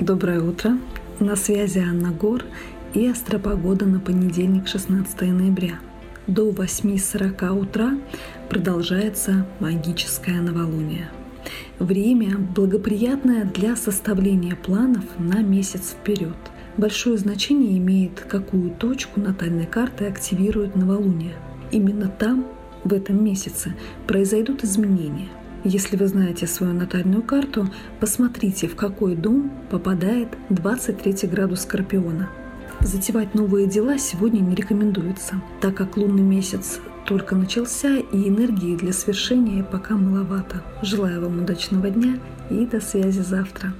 Доброе утро! На связи Анна Гор и астропогода на понедельник, 16 ноября. До 8.40 утра продолжается магическое новолуние. Время благоприятное для составления планов на месяц вперед. Большое значение имеет, какую точку натальной карты активирует новолуние. Именно там, в этом месяце, произойдут изменения – если вы знаете свою натальную карту, посмотрите, в какой дом попадает 23 градус Скорпиона. Затевать новые дела сегодня не рекомендуется, так как лунный месяц только начался и энергии для свершения пока маловато. Желаю вам удачного дня и до связи завтра.